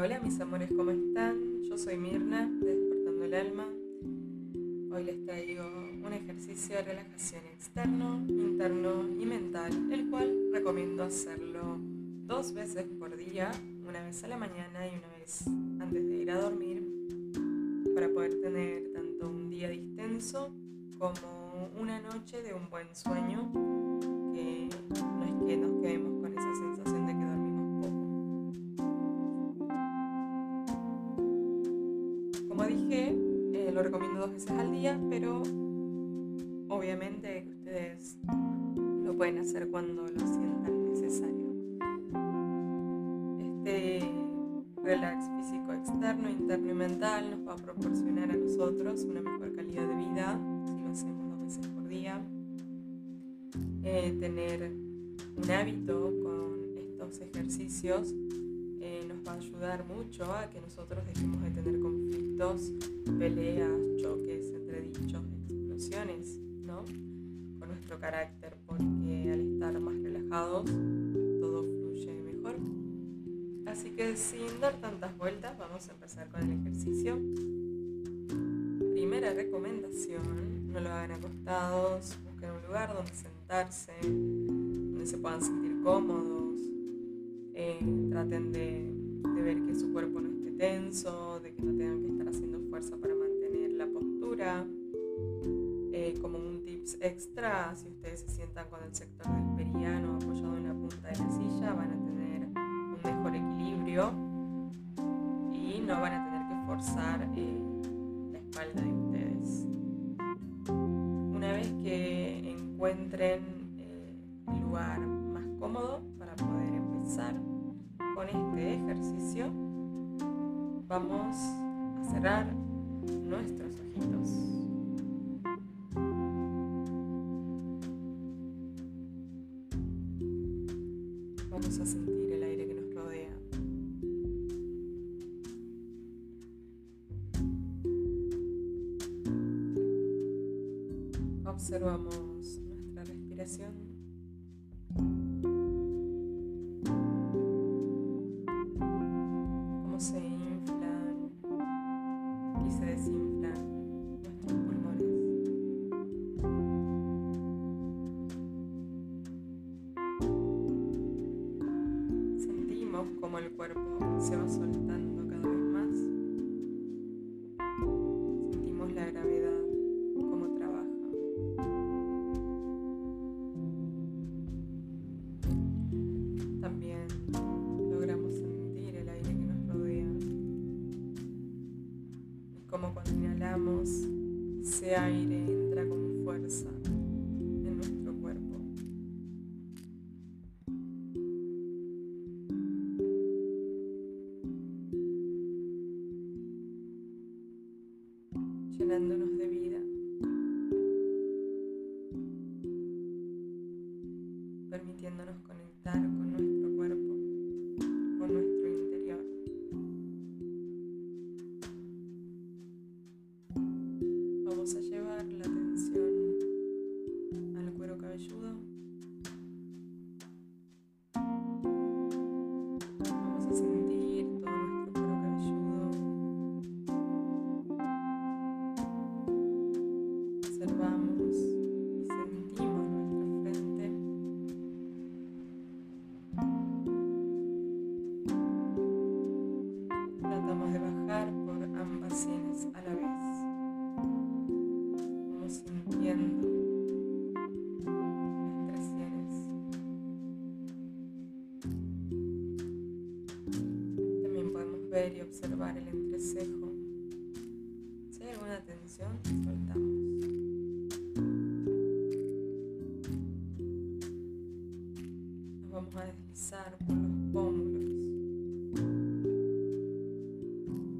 Hola, mis amores, ¿cómo están? Yo soy Mirna, de Despertando el Alma. Hoy les traigo un ejercicio de relajación externo, interno y mental, el cual recomiendo hacerlo dos veces por día, una vez a la mañana y una vez antes de ir a dormir, para poder tener tanto un día distenso como una noche de un buen sueño, lo recomiendo dos veces al día, pero obviamente ustedes lo pueden hacer cuando lo sientan necesario. Este relax físico externo, interno y mental nos va a proporcionar a nosotros una mejor calidad de vida si lo hacemos dos veces por día. Eh, tener un hábito con estos ejercicios eh, nos va a ayudar mucho a que nosotros dejemos de tener conflictos, peleas, choques, entredichos, explosiones, ¿no? Con nuestro carácter, porque al estar más relajados todo fluye mejor. Así que sin dar tantas vueltas, vamos a empezar con el ejercicio. Primera recomendación, no lo hagan acostados, busquen un lugar donde sentarse, donde se puedan sentir cómodos, eh, traten de, de ver que su cuerpo no tenso, de que no tengan que estar haciendo fuerza para mantener la postura. Eh, como un tips extra, si ustedes se sientan con el sector del periano apoyado en la punta de la silla, van a tener un mejor equilibrio y no van a tener que forzar eh, la espalda de ustedes. Una vez que encuentren vamos a cerrar nuestros ojitos. Cuerpo se va soltando cada vez más. Sentimos la gravedad, cómo trabaja. También logramos sentir el aire que nos rodea. Y como cuando inhalamos, ese aire entra con fuerza ver y observar el entrecejo. Si hay alguna tensión, soltamos. Nos vamos a deslizar por los pómulos.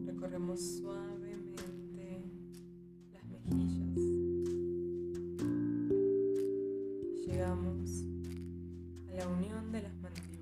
Recorremos suavemente las mejillas. Llegamos a la unión de las mandíbulas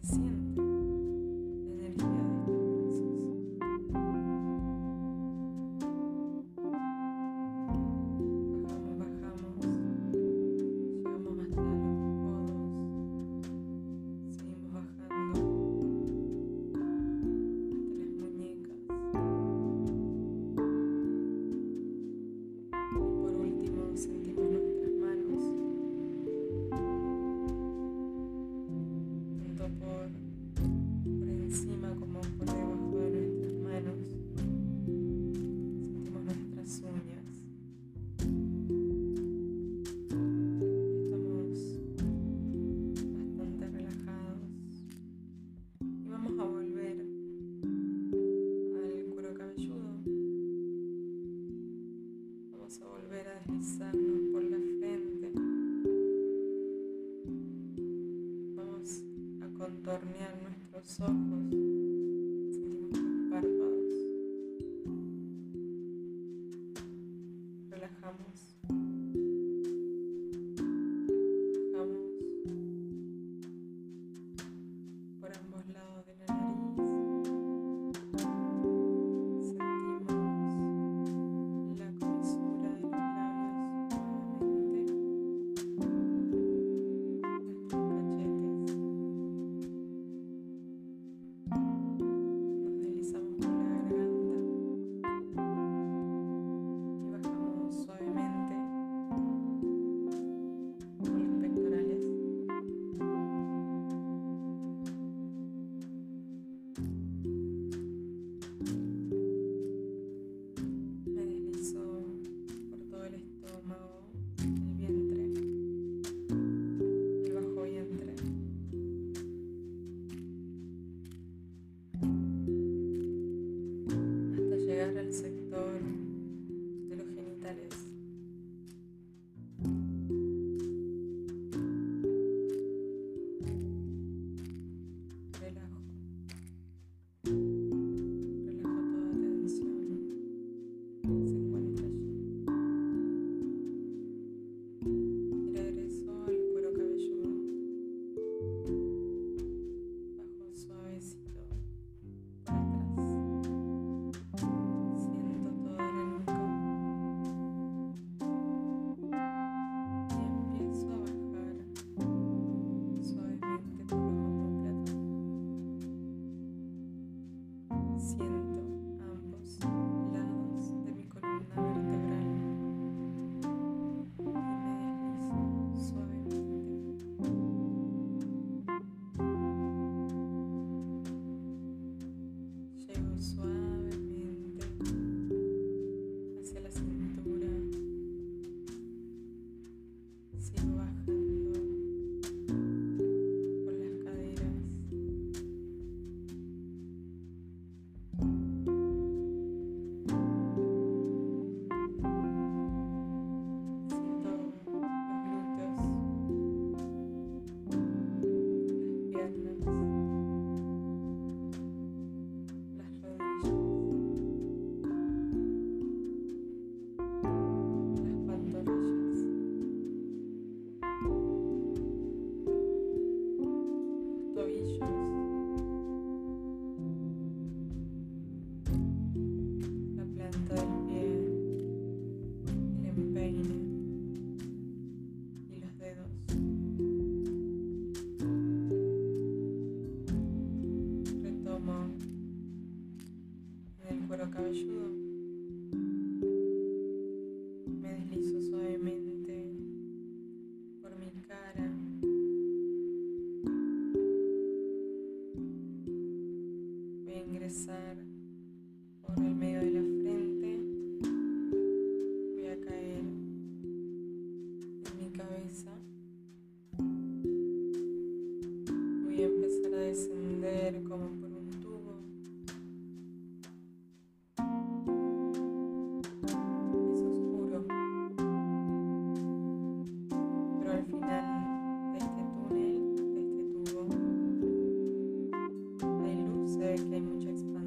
Casino. Los genitales. Sun. reconocer que hay mucha.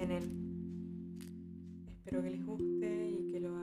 Espero que les guste y que lo